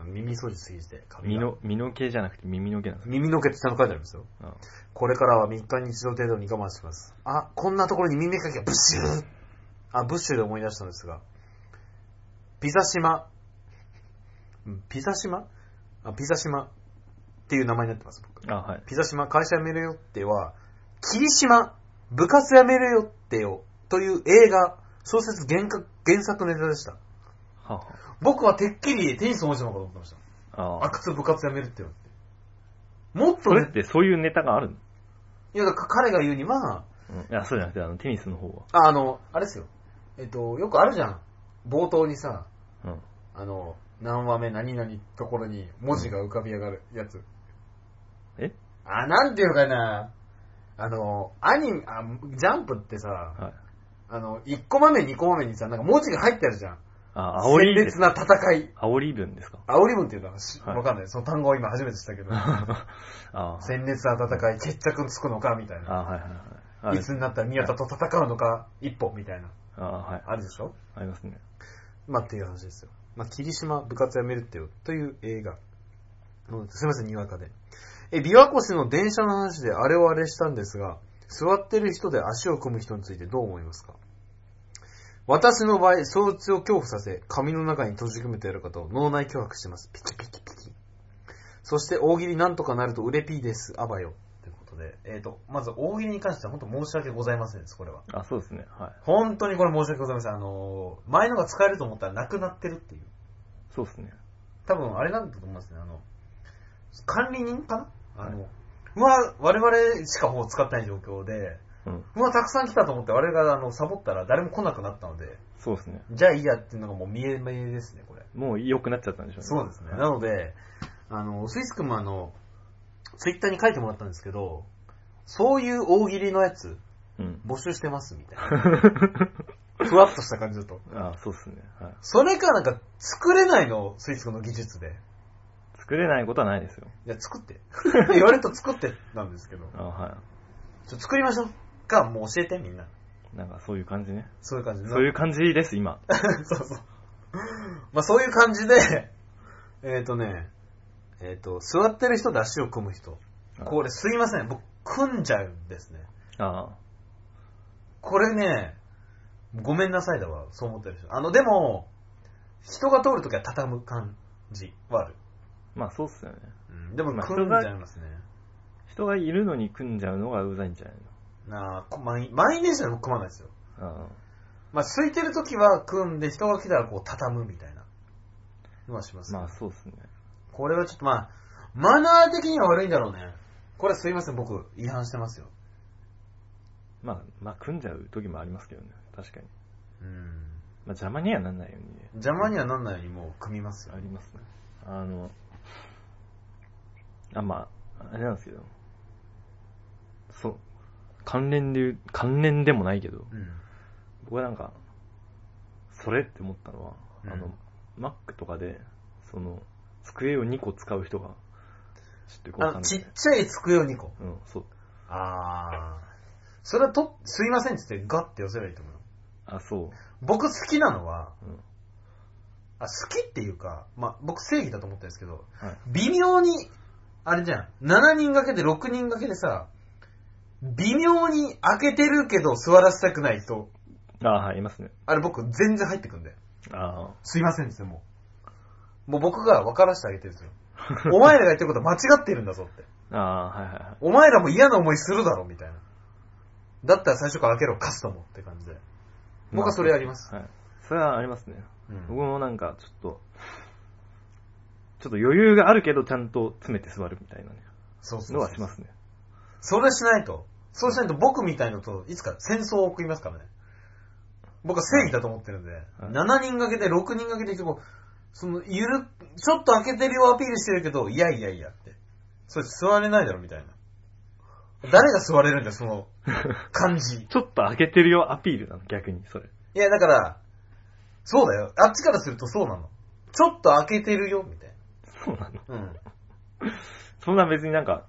耳掃除好きで、カビが身の、身の毛じゃなくて耳の毛なんです耳の毛ってちゃんと書いてありますよ。あこれからは3日に一度程度に我慢します。あ、こんなところに耳かきがブッシューあ、ブッシュで思い出したんですが、ピザ島、んピザ島あ、ピザ島っていう名前になってます、僕。あ、はい。ピザ島会社辞めるよっては、霧島部活辞めるよってよという映画、小説原画原作ネタでした。はは。僕はてっきりテニスの王子ののかと思ってました。ああ。あくつ部活辞めるってよって。もっとね、それってそういうネタがあるの？いや、だから彼が言うには、うん。いや、そうじゃなくて、あの、テニスの方は。ああの、あれですよ。えっと、よくあるじゃん。冒頭にさ、うん。あの、何話目何々ところに文字が浮かび上がるやつ。え？あ、なんていうのかな。あの、アニメ、あ、ジャンプってさ、はい。あの、1コマ目2コマ目にさ、なんか文字が入ってあるじゃん。あ、煽り。鮮烈な戦い。煽り文ですか？煽り文っていうのはしはいわかんない。その単語を今初めて知ったけど。あ (laughs) あ。鮮烈な戦い、決着つくのかみたいあな。はいはいはい。あいつになったら宮田と戦うのか、一歩みたいな。あはい。あるでしょ？ありますね。まあっていう話ですよ。まあ、霧島部活やめるってよ、という映画。うんすいません、にわかで。え、琵琶湖市の電車の話であれをあれしたんですが、座ってる人で足を組む人についてどう思いますか？私の場合、そいつを恐怖させ、髪の中に閉じ込めてやる方を脳内脅迫してます。ピキピキピキ。そして、大喜利なんとかなると売れピーです。あばよ。ということで、えっ、と、まず大喜利に関しては本当申し訳ございませんです、これは。あ、そうですね。はい。本当にこれ申し訳ございません。あのー前のが使えると思ったらなくなってるっていう。そうですね。多分あれなんだと思いますね。あの、管理人かな？あの、うわ、我々しかもう使ってない状況で、うん。うわ、たくさん来たと思って我々があのサボったら誰も来なくなったので、そうですね。じゃあいいやっていうのがもう見え見えですね、これ。もう良くなっちゃったんでしょうね。そうですね。はいなので、あの、スイス君もあの、ツイッターに書いてもらったんですけど、そういう大喜利のやつうん。募集してますみたいな。(laughs) ふわっとした感じだと。あそうっすね。はい。それかなんか作れないの、スイーツの技術で。作れないことはないですよ。いや、作って。(laughs) 言われると作ってなんですけど。あはちょ、作りましょう。か、もう教えてみんな。い。なんかそういう感じね。そういう感じそういう感じです、今。(laughs) そうそう。まあそういう感じで、(laughs) えっ、とね、えっ、と、座ってる人で足を組む人。これすいません。僕、組んじゃうんですね。あこれね、ごめんなさいだわ。そう思ってる人。あの、でも、人が通るときは畳む感じはある。あ。まあそうっすよね。うん、でもまあ組んじゃいますね。人がいるのに組んじゃうのがうざいんじゃないなあ、こ満員、満員電車でも組まないですよ。のあまあ、空いてるときは組んで、人が来たらこう畳むみたいなのはします、あ。まあそうっすね。これはちょっとまあ、マナー的には悪いんだろうね。これすいません、僕、違反してますよ。まあ、まあ組んじゃう時もありますけどね。確かに。うん。まあ邪魔にはなんないようにね。邪魔にはなんないようにもう組みますよあ。りますね。あの、あ、まあ、あれなんですけど、そう、関連で言う、関連でもないけど、うん。僕はなんか、それって思ったのは、うんあの、Mac とかで、その、机を2個使う人が、ちょっあ。ちっちゃい机を2個。うん、そう。あー。それはと、すいませんって言ってガッて寄せればいいと思うよ。あ、そ僕好きなのは、う。うん。あ、好きっていうか、まあ、僕正義だと思ってるんですけど、はい。微妙に、あれじゃん。7人掛けで6人掛けでさ、微妙に開けてるけど座らせたくない人、あはい、いますね。あれ僕全然入ってくんだよ。あすいませんですよ、もう。もう僕が分からせてあげてるんですよ。お前らが言ってることは間違ってるんだぞって。あ。ああ、はいはいはい。お前らも嫌な思いするだろ、みたいな。だったら最初から開けろ、カスタムって感じで。僕はそれやります。はい。それはありますね。うん僕もなんか、ちょっと、ちょっと余裕があるけど、ちゃんと詰めて座るみたいなね、そうそうそうのはしますね。それしないと。そうしないと僕みたいのといつか戦争を送りますからね。僕は正義だと思ってるんで、はい7人掛けで6人掛けでこう、その、ゆる、ちょっと開けてるよアピールしてるけど、いやいやいやって。それ座れないだろみたいな。誰が座れるんだよ、その感じ。(laughs) ちょっと開けてるよアピールなの、逆に、それ。いや、だから、そうだよ。あっちからするとそうなの。ちょっと開けてるよ、みたいそうなの。な。うん。(laughs) そんな別になんか、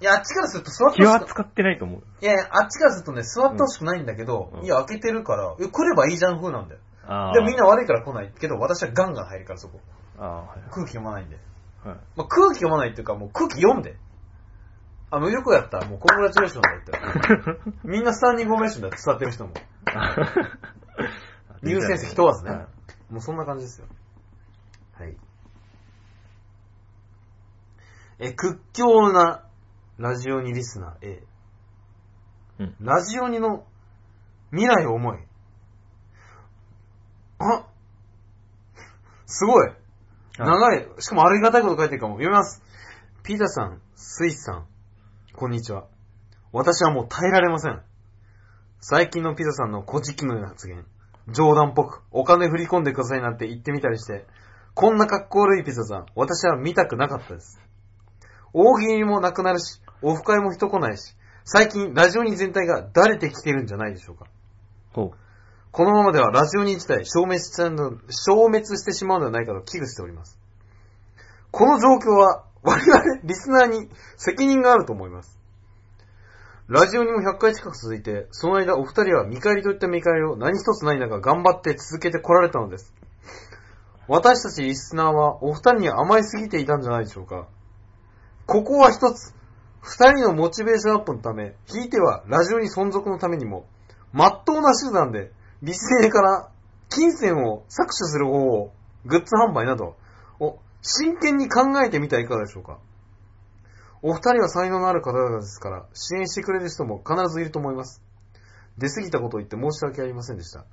いや、あっちからすると座って気ほしくは使ってないと思う。いやあっちからするとね、座ってほしくないんだけど、うんいや、開けてるから、え来ればいいじゃん風なんだよ。ああ。でもみんな悪いから来ないけど、私はガンガン入るからそこ。ああ、はい空気読まないんで。はい。まあ、空気読まないっていうか、もう空気読んで。あ、もうよくやった。もうコングラチュレーションだって。(laughs) みんなスタンディングオベーションだよ、座ってる人も。入選席問わずねはいもうそんな感じですよ。はい。え、屈強なラジオにリスナー A。うんラジオにの未来を思い。あすごい。長い。しかもありがたいこと書いてるかも。読みます。ピーターさん、スイスさん、こんにちは。私はもう耐えられません。最近のピザさんの古事記のような発言。冗談っぽく、お金振り込んでくださいなんて言ってみたりして、こんな格好悪いピザさん、私は見たくなかったです。大喜利もなくなるし、オフ会も人来ないし、最近ラジオに全体がだれてきてるんじゃないでしょうか。ほこのままではラジオに自体消滅しちゃうの消滅してしまうのではないかと危惧しております。この状況は我々リスナーに責任があると思います。ラジオにも100回近く続いて、その間お二人は見返りといった見返りを何一つない中頑張って続けてこられたのです。私たちリスナーはお二人に甘いすぎていたんじゃないでしょうか。ここは一つ、二人のモチベーションアップのため、ひいてはラジオに存続のためにも、まっとうな手段で、リスネから金銭を搾取する方法、グッズ販売などを真剣に考えてみてはいかがでしょうか。お二人は才能のある方々ですから、支援してくれる人も必ずいると思います。出過ぎたことを言って申し訳ありませんでした。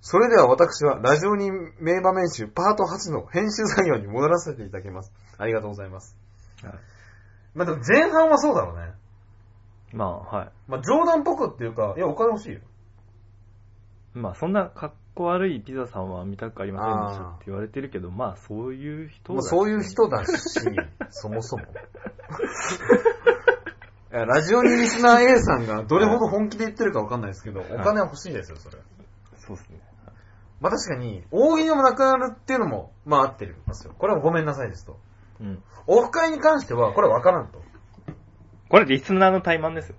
それでは私はラジオに名場面集パート8の編集作業に戻らせていただきます。ありがとうございます。はいまあでも前半はそうだろうね。まあ、はい。まあ冗談っぽくっていうか、いやお金欲しいよ。まあ、そんな格好悪いピザさんは見たくありませんでしたって言われてるけど、まあ、そういう人もうそういう人だし、そもそも。(laughs) いやラジオにリスナー A さんがどれほど本気で言ってるかわかんないですけど、お金は欲しいですよ、それ。そうですね。まあ確かに、大喜利もなくなるっていうのも、まあ合ってるんですよ。これはごめんなさいですと。うん。オフ会に関しては、これは分からんと。これリスナーの怠慢ですよ。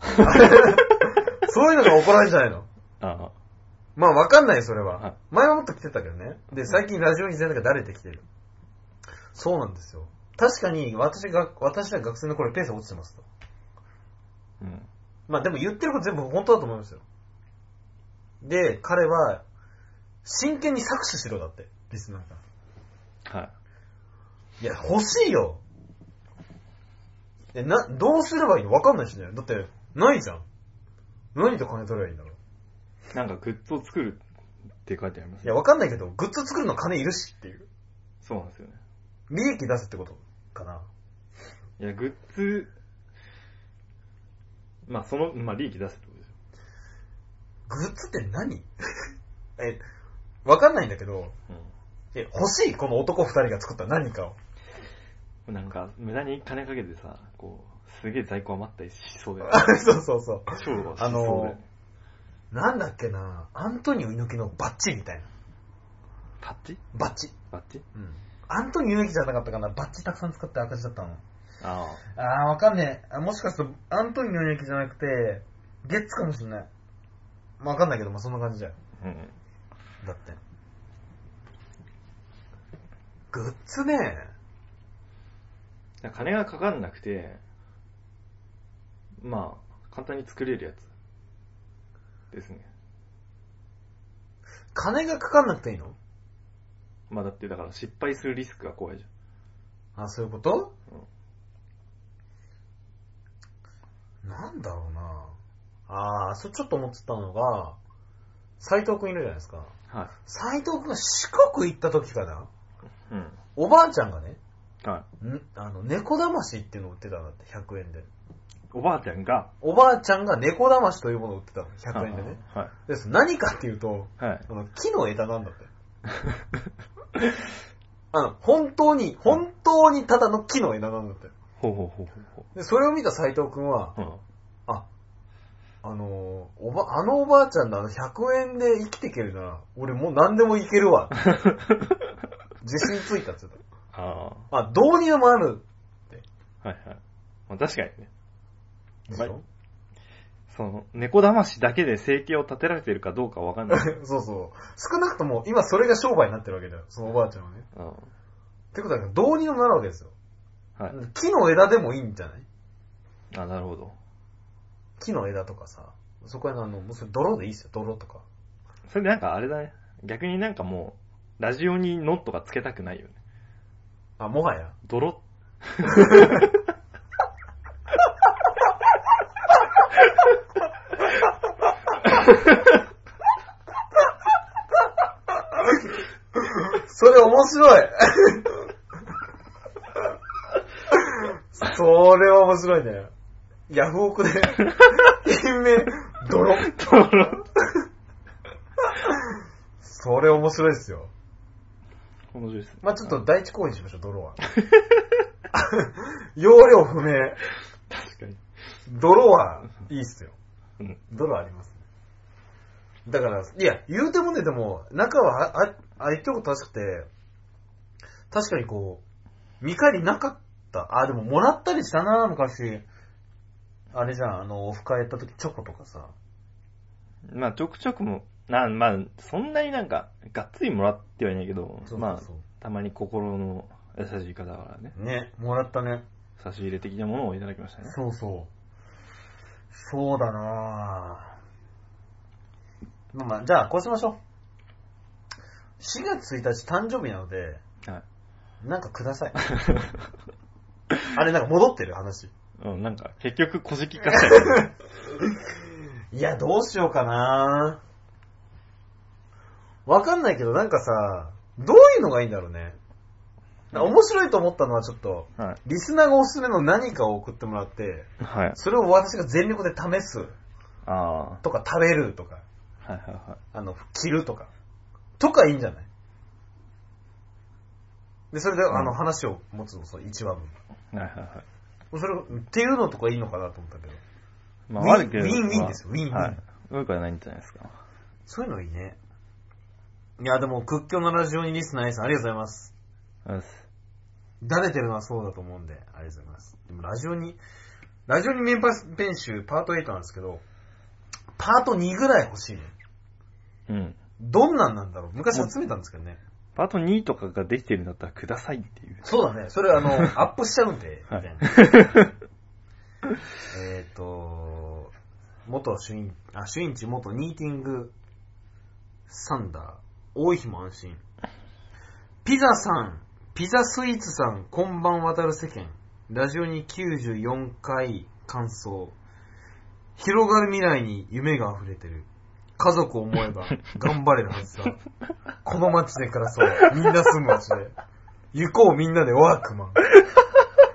(laughs) そういうのが怒られるんじゃないのあまあ分かんないよ、それは。はい前はもっと来てたけどね。で、最近ラジオに全然が誰で来てる。そうなんですよ。確かに、私が、私は学生の頃ペース落ちてますと。あ。うん。まあでも言ってること全部本当だと思いますよ。で、彼は、真剣に搾取しろだって、リスナーが。はい。いや、欲しいよ。え、な、どうすればいいの？わかんないしね。だって、ないじゃん。何と金取ればいいんだろう。なんかグッズを作るって書いてありますいや、わかんないけど、グッズ作るの金いるしっていう。そうなんですよね。利益出すってことかな。いや、グッズ、まあその、まあ利益出すってことですよ。グッズって何？(laughs) え、わかんないんだけど、え、欲しい？この男二人が作った何かを。うん。なんか、無駄に金かけてさ、こう、すげえ在庫余ったりしそうだよね。(laughs) そうそうそう。超しそうだよね。あのなんだっけな、アントニオ猪木のバッチみたいな。パッチ？バッチ。バッチ？うん。アントニオ猪木じゃなかったかな、バッチたくさん使って赤字だったの。ああー、わかんねえ。あもしかすると、アントニオ猪木じゃなくて、ゲッツかもしんない。まあ、わかんないけど、まあ、そんな感じだよ。あ。うん。だって。グッズね。金がかかんなくて、まあ、簡単に作れるやつですね。金がかかんなくていいの？まあだってだから失敗するリスクが怖いじあ、そういうこと、なんだろうなあー、それちょっと思ってたのが、斎藤くんいるじゃないですか。ゃん。はい。斎藤くんが四国行った時かな？うん。おばあちゃんがね、はん？あの、猫だましっていうのを売ってたんだって、100円で。い。おばあちゃんが、おばあちゃんが猫だましというものを売ってたの、100円でね。はい。で何かっていうと、はい。あの、木の枝なんだって。(laughs) あの、本当に、本当にただの木の枝なんだって。ほうほうほうほで、それを見た斎藤くんは、う。うん。あ、あのーおば、あのおばあちゃんのあの100円で生きていけるなら、俺もう何でもいけるわ。(laughs) 自信ついたって言ってあた。あ、どうにでもある。あ。はいはい。まあ確かにね。でしょ、はいその、猫騙しだけで生計を立てられてるかどうかわかんない。(laughs) そうそう。少なくとも、今それが商売になってるわけだよ。そのおばあちゃんはね。うん。ってことは、どうにでもなるわけですよ。はい。木の枝でもいいんじゃない？あ、なるほど。木の枝とかさ。そこへのあの、もうそれ泥でいいっすよ、泥とか。それでなんかあれだね。逆になんかもう、ラジオにノットがつけたくないよね。あ、もはや？泥？(laughs) それ面白いそれは面白いね。ヤフオクで、品名、泥。泥それ面白いですよ。面白いですね。まあちょっと第一行為にしましょう、泥は。(laughs) 容量不明。確かに。泥はいいっすよ。うん。泥ありますね。だから、いや、言うてもね、でも、中は、あ、あ、あ言ってること確くて、確かにこう、見返りなかった。あ、でももらったりしたな、昔。あれじゃん、あの、オフ会やった時チョコとかさ。まあちょくちょくも、な、まあ、そんなになんか、がっつりもらってはいないけど、そうそうそうまあ、たまに心の優しい方からね、ね、もらったね。差し入れ的なものをいただきましたね。そうそう。そうだなぁ。まあまあ、じゃあ、こうしましょう。4月1日誕生日なので、はい。なんかください。(laughs) あれ、なんか戻ってる話。うん、なんか、結局、小じき化したよね。(laughs) いや、どうしようかなわかんないけど、なんかさ、どういうのがいいんだろうね。面白いと思ったのはちょっと、はい。リスナーがおすすめの何かを送ってもらって、はい。それを私が全力で試すあとか食べるとか、いはいはい。あの、着るとか、とかいいんじゃない？で、それで、あの、うん話を持つの、その1話分。はいはいはい。それ、っていうのとかいいのかなと思ったけど。まウィン悪くウィンウィンですよウィンウィンはい。悪くはないんじゃないですか。そういうのいいね。いや、でも、屈強なラジオにリスナーさん、ありがとうございます。うんだれてるのはそうだと思うんで、ありがとうございます。でも、ラジオに、ラジオにメンバー編集パート8なんですけど、パート2ぐらい欲しいね。うん。どんなんなんだろう昔集めたんですけどね。パート2とかができてるんだったらくださいっていう。そうだね。それあの、(laughs) アップしちゃうんで、みはいたいな。(laughs) えっと、元主任、あ、主任地元ニーティングサンダー、多い日も安心。ピザさん、ピザスイーツさん、こんばん渡る世間。ラジオに94回感想。広がる未来に夢が溢れてる。家族を思えば頑張れるはずだ。この街で暮らそう。みんな住む街で。行こうみんなでワークマン。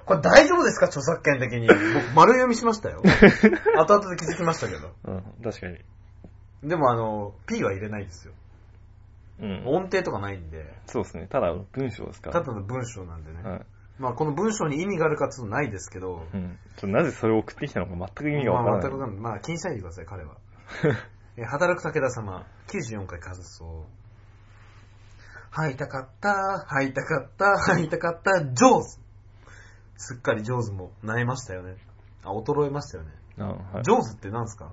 これ大丈夫ですか？著作権的に。僕丸読みしましたよ。後々で気づきましたけど。うん、確かに。でもあの、P は入れないですよ。うん。音程とかないんで、そうですね。ただ文章ですから。ただの文章なんでね。はい。まあこの文章に意味があるかっていうのはないですけど、うん。ちょっとなぜそれを送ってきたのか全く意味がわまあからない。全くない。まあ気にしないでください、彼は。(laughs) え働く武田様、94回感想。会いたかった、会いたかった、会いたかった、ジョーズすっかりジョーズも萎えましたよね。あ、衰えましたよね。あはいジョーズって何ですか？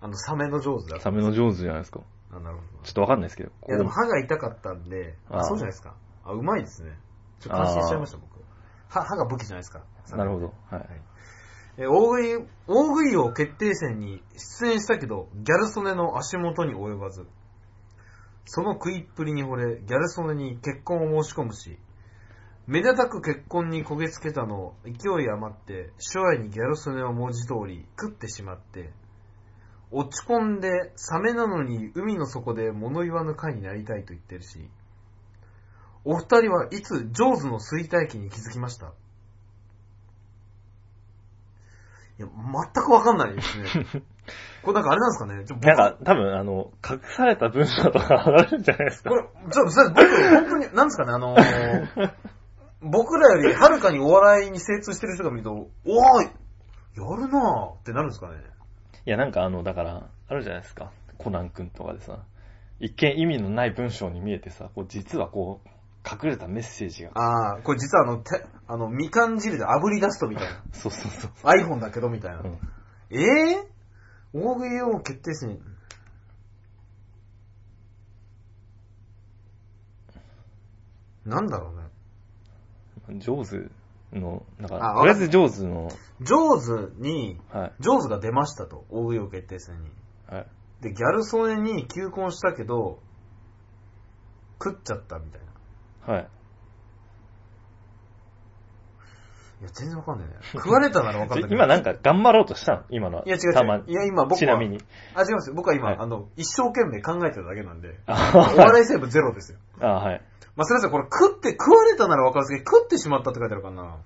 あの、サメのジョーズだ。サメの上手じゃないですか。あ、なるほちょっとわかんないですけど。ど。いや、でも歯が痛かったんで、あ、そうじゃないですか。あ、うまいですね。ちょっと感心しちゃいました、僕。歯、歯が武器じゃないですか。なるほど。はい。え、大食い、大食い王決定戦に出演したけど、ギャル曽根の足元に及ばず。その食いっぷりに惚れ、ギャル曽根に結婚を申し込むし、めでたく結婚にこげつけたのを勢い余って、初愛にギャル曽根を文字通り食ってしまって、落ち込んで、サメなのに海の底で物言わぬ会になりたいと言ってるし、お二人はいつジョーズの衰退期に気づきました？いや、全くわかんないですね。(laughs) これなんかあれなんですかね？ちょ僕。なんか、多分、あの、隠された文章とか上がるんじゃないですか？こ。れ、ちょ、僕、本当に、なんですかね、あのー (laughs) 僕らよりはるかにお笑いに精通してる人が見ると、おーいやるなぁってなるんですかね？いや、なんかあの、だから、あるじゃないですか。コナン君とかでさ、一見意味のない文章に見えてさ、こう実はこう、隠れたメッセージが。ああ、これ実はあの、てあの、みかん汁で炙り出すとみたいな。(laughs) そうそうそう。iPhone だけどみたいな。うんええ大食い王決定戦。なんだろうね。ジョーズの、なんかあ、とりあえずジョーズの、ジョーズに、はい、ジョーズが出ましたと。大食い王決定戦に。はい。で、ギャル曽根に求婚したけど、食っちゃったみたいな。はい。いや、全然わかんないね。食われたならわかんないけど。(laughs) 今なんか頑張ろうとしたの？今のは。いや、違う違たまう。いや、今僕は。ちなみに。あ、違いますよ。僕は今、はいあの、一生懸命考えてるだけなんで。あ (laughs) お笑い成分ゼロですよ。あ、はい。まあ、すみません、これ食って、食われたならわかるんですけど、食ってしまったって書いてあるかな。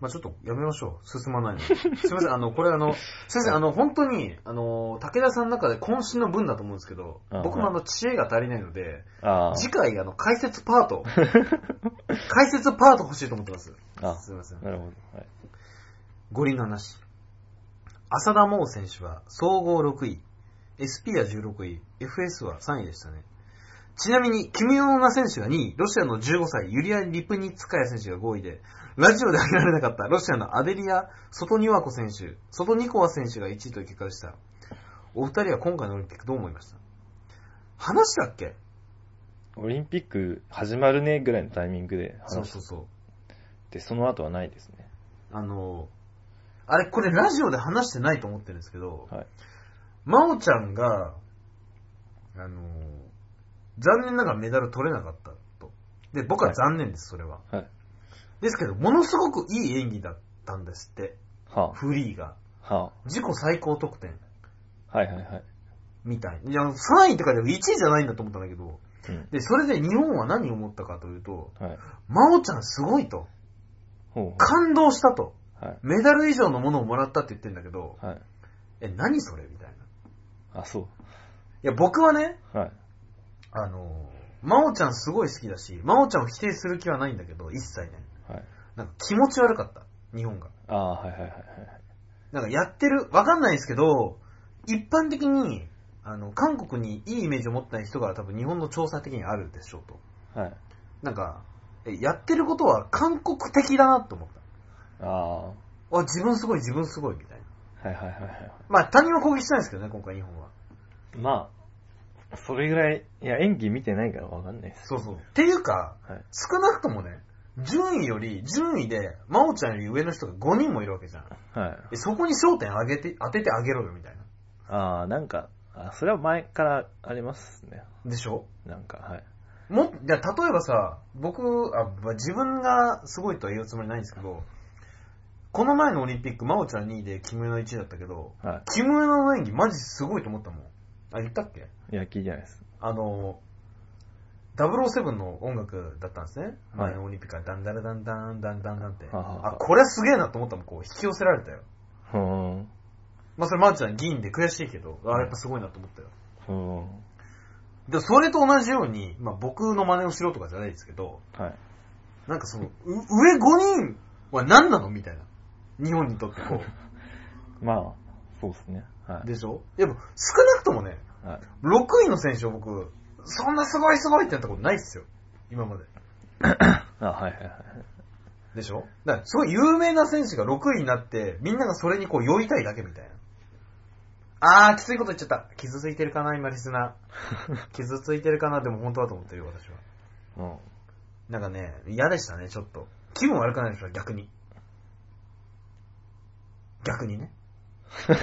まあちょっとやめましょう。進まないので。(laughs) すみません、あの、これあの、先生、あの、本当に、あの、武田さんの中で渾身の文だと思うんですけどあ、僕もあの、知恵が足りないので、あ次回、あの、解説パート、(laughs) 解説パート欲しいと思ってます。あ。あすみません。なるほど。はい。五輪の話。浅田真央選手は総合6位、SP は16位、FS は3位でしたね。ちなみに、キム・ヨナ選手が2位、ロシアの15歳、ユリア・リプニツカヤ選手が5位で、ラジオで挙げられなかったロシアのアデリア・ソトニワコ選手、ソトニコワ選手が1位という結果でした。お二人は今回のオリンピックどう思いました？話したっけ？オリンピック始まるねぐらいのタイミングで話しそうそうそう。て、その後はないですね。あの、あれ、これラジオで話してないと思ってるんですけど、はい。真央ちゃんが、あの、残念ながらメダル取れなかったと。で、僕は残念です、それは。はい。ですけど、ものすごくいい演技だったんですって、はフリーが。あ。は自己最高得点、あ。はいはいはい。みたい。いや、3位って書いてある1位じゃないんだと思ったんだけど、うん。で、それで日本は何を思ったかというと、はい。真央ちゃんすごいと。ほうほ感動したと。う。はい。メダル以上のものをもらったって言ってんだけど、はい。え、何それ？みたいな。いあ、そや、僕はね、う。はい。あの、真央ちゃんすごい好きだし、真央ちゃんを否定する気はないんだけど、一切ね。はい。なんか気持ち悪かった、日本が。ああ、はいはいはいはい。なんかやってる、わかんないですけど、一般的に、あの、韓国にいいイメージを持ってない人が多分日本の調査的にあるでしょうと。はい。なんか、えやってることは韓国的だなって思っああ。はた。あ、自分すごい、自分すごいみたいな。いはいはいはい。まあ、他人は攻撃してないですけどね、今回日本は。まあ、それぐらい、いや、演技見てないからわかんないです。そうそう。っていうか、はい。少なくともね、順位より、順位で、真央ちゃんより上の人が5人もいるわけじゃん。はい。えそこに焦点上げて、当ててあげろよみたいな。ああ、なんか、あそれは前からありますね。でしょ？なんか、はい。も、じゃあ例えばさ、僕、あ、まあ自分がすごいとは言うつもりないんですけど、この前のオリンピック、真央ちゃん2位でキムエの1位だったけど、はキムエの演技マジすごいと思ったもん。あ、言ったっけ？い。いや、聞いてないです。あの、007の音楽だったんですね。はい前のオリンピックはダンダラダンダンダンダンダンって。はははあ、これすげえなと思ったもん、こう、引き寄せられたよ。ふーん。まあそれ真央ちゃん議員で悔しいけど、あ、やっぱすごいなと思ったよ。ふーん。で、それと同じように、まあ僕の真似をしろとかじゃないですけど、はい。なんかその、う上5人は何なの？みたいな。日本にとってこ (laughs) まあ、そうですね。はう。い。でしょ？いや、もう少なくともね、はい。6位の選手を僕、そんなすごいすごいってやったことないっすよ。今まで。(coughs) あ、はいはいはい。でしょ？だから、すごい有名な選手が6位になって、みんながそれにこう酔いたいだけみたいな。あー、きついこと言っちゃった。傷ついてるかな、今リスナー。(laughs) 傷ついてるかな、でも本当だと思ってるよ、私は。うん。なんかね、嫌でしたね、ちょっと。気分悪くないでしょ、逆に。逆にね。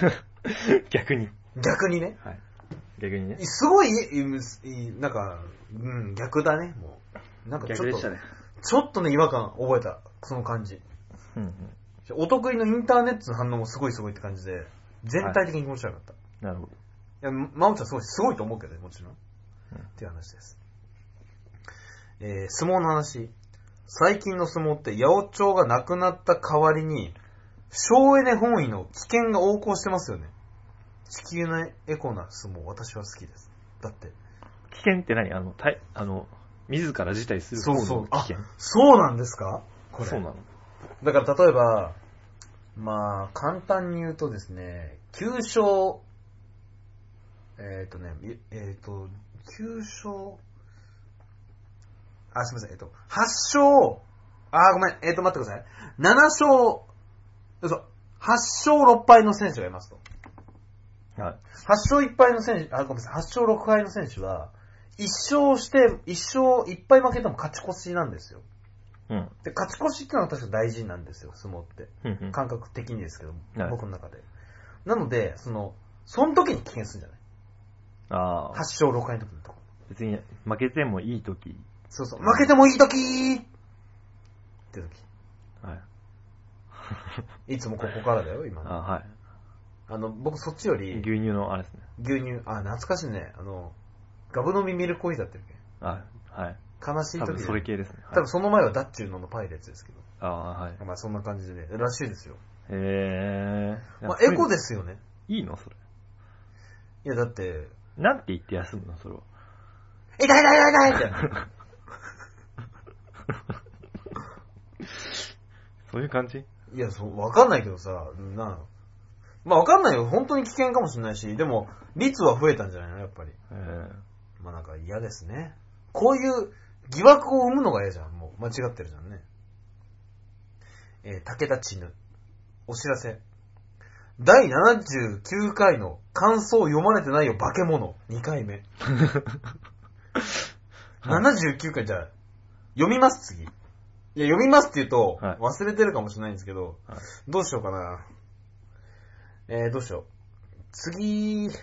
(laughs) 逆に。逆にね。はい。逆にね。すごい、いいなんか、うん、逆だね、もう。なんかちょっと、ね。ちょっとね、違和感覚えた、その感じ。うんうん。お得意のインターネットの反応もすごいすごいって感じで、全体的に気持ち悪かった。なるほど。いや、まおちゃんすごい、すごいと思うけどね、もちろん。うんっていう話です。えー、相撲の話。最近の相撲って、八百長がなくなった代わりに、省エネ本位の危険が横行してますよね。地球のエコな相撲、私は好きです。だって。危険って何？あの、たい、あの、自ら辞退する方そうそう。あの危険。、そうなんですか？これ。そうなのだから例えば、まあ、簡単に言うとですね、9勝、えっ、とね、いえっ、と、9勝、あ、すみません、えっ、と、8勝、あ、ごめん、えっ、と、待ってください。7勝、嘘、8勝6敗の選手がいますと。はい。8勝1敗の選手、あ、ごめんなさい、8勝6敗の選手は、1勝して、1勝1敗負けても勝ち越しなんですよ。うん。で、勝ち越しってのは確か大事なんですよ、相撲って。うんうん。感覚的にですけど、はい僕の中で。なので、その、その時に危険するんじゃない？あ ?8 あ。勝6敗の時のとこ。別に負けてもいいとき。そうそう。負けてもいい時って時。はい。(laughs) いつもここからだよ、今あの。はい。あの、僕そっちより、牛乳のあれですね。牛乳、あ、懐かしいね。あの、ガブ飲みミルクコーヒーだってるっけ？あはい。悲しい時で多分それ系ですね。はい多分その前はダッチューノのパイレーツですけど。ああ、はい。まあそんな感じでね、らしいですよ。へえ。まあエコで。ですよね。いいのそれ？いやだって、なんて言って休むのそれは？痛い痛い痛い痛いって。(laughs) そういう感じ？いや、そう、わかんないけどさ、なまあわかんないよ。本当に危険かもしれないし、でも、率は増えたんじゃないの？やっぱり。えまあなんか嫌ですね。こういう疑惑を生むのが嫌じゃん。もう間違ってるじゃんね。えー武田千ぬ。お知らせ。第79回の感想を読まれてないよ、化け物。2回目。(laughs) 79回じゃあ、読みます、次。いや、読みますって言うと、はい忘れてるかもしれないんですけど、はいどうしようかな。えー、どうしよう。次、じゃ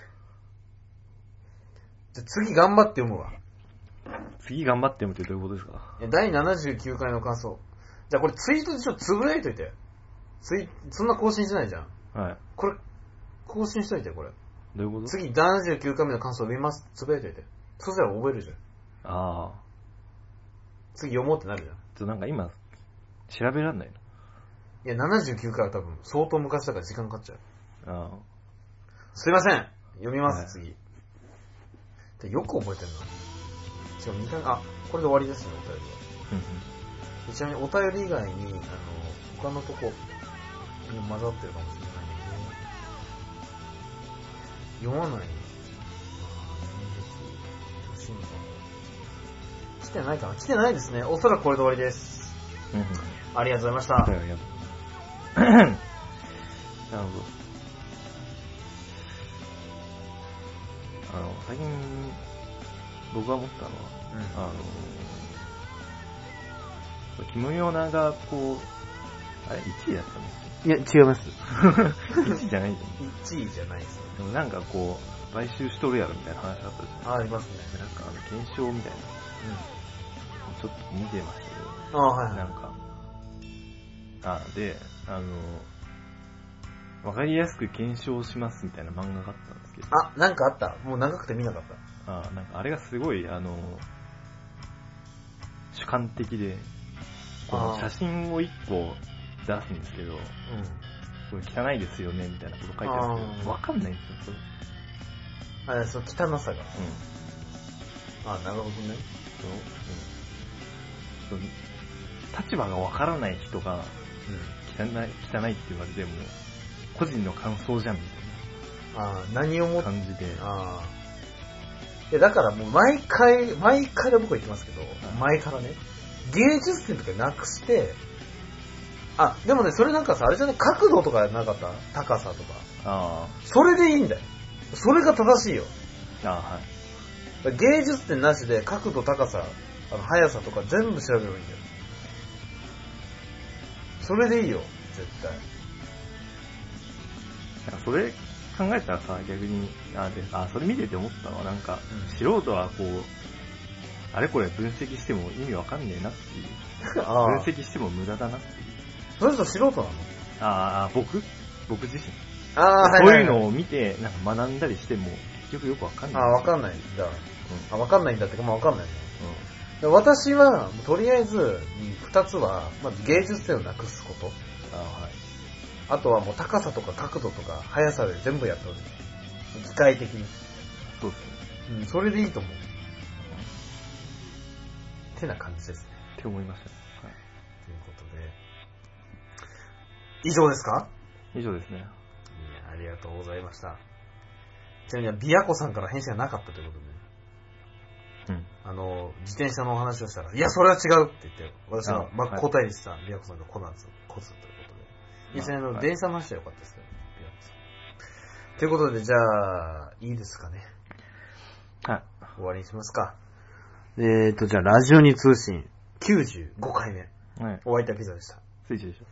あ次頑張って読むわ。次頑張って読むってどういうことですか？え第79回の感想。じゃあこれツイートでちょっとつぶやいといて。ツイそんな更新しないじゃん。はい。これ、更新しといて、これ。どういうこと？次79回目の感想を見ます。つぶやいといて。そしたら覚えるじゃん。ああ。次読もうってなるじゃん。となんか今、調べらんないいや、79回は多分相当昔だから時間かかっちゃう。の。あすいません。読みます、はい次。でよく覚えてるな。しかも2回、あ、これで終わりですね、お便りは。あ。うんちなみにお便り以外に、あの、他のとこ、混ざってるかもしれないんで、読まない。あー年月年てないかな？来てないですね。おそらくこれで終わりです。うん。ありがとうございました。はい、ありがとう。なるほど。あの、最近、僕が思ったのは、うんあの、キム・ヨナがこう、あれ、1位だったんですいや、違います。よ。1位じゃないじゃん。1位じゃないですね。でもなんかこう、買収しとるやろみたいな話だったじゃん。あ、ありますね。なんかあの、検証みたいなのちょっと見てましたけど、あはいはい。なんか、あ、で、あの、わかりやすく検証しますみたいな漫画があったんですけど、あ、なんかあった？もう長くて見なかった。あなんかあれがすごい、あの、主観的で、この写真を1個出すんですけど、うん。これ汚いですよねみたいなこと書いてあるんですけど、あーわかんないんですよ、それ。あ、そう、汚さが。うん。あ、なるほどね。そううんそう立場がわからない人がうん。汚い、汚いって言われても、個人の感想じゃんみあ何をもたいな感じで、ああ。いや、だからもう毎回、毎回僕は言ってますけど、い前からね、芸術点とかなくして、あ、でもね、それなんかさ、あれじゃね、角度とかなかった？高さとか。あそれでいいんだよ。それが正しいよ。あ、ああ、はい。芸術点なしで角度、高さ、あの、速さとか全部調べればいいんだよ。それでいいよ、絶対。なんかそれ考えたらさ、逆に、あ、で、あ、それ見てて思ったのは、なんか、うん素人はこう、あれこれ分析しても意味わかんねえなっていう。(laughs) あ分析しても無駄だなっていう。その人素人なの？ああ、僕？僕自身。ああ、そういうのを見て、なんか学んだりしても、結局よくわかんない。ああ、わかんんないんだ。うあ、わかんないんだってか、まあわかんないね。ん。で私は、とりあえず、二つは、まず芸術点をなくすこと。ああ、はい。あとはもう高さとか角度とか速さで全部やってほしい。機械的に。そうですね。うん、それでいいと思う。てな感じですね。って思いましたね。はい。ということで。以上ですか？以上ですね。いや、ありがとうございました。ちなみに、ビアコさんから返信がなかったということで、うん。あの、自転車のお話をしたら、いや、それは違うって言って、私があ真っはい答えにしたビアコさんがこなんですこつということで。実際のはい電車の話は良かったですけどね、ビアコさん。ということで、じゃあ、いいですかね。はい。終わりにしますか。えーと、じゃあ、ラジオに通信95回目。はい。お相手はピザでした。失礼しました。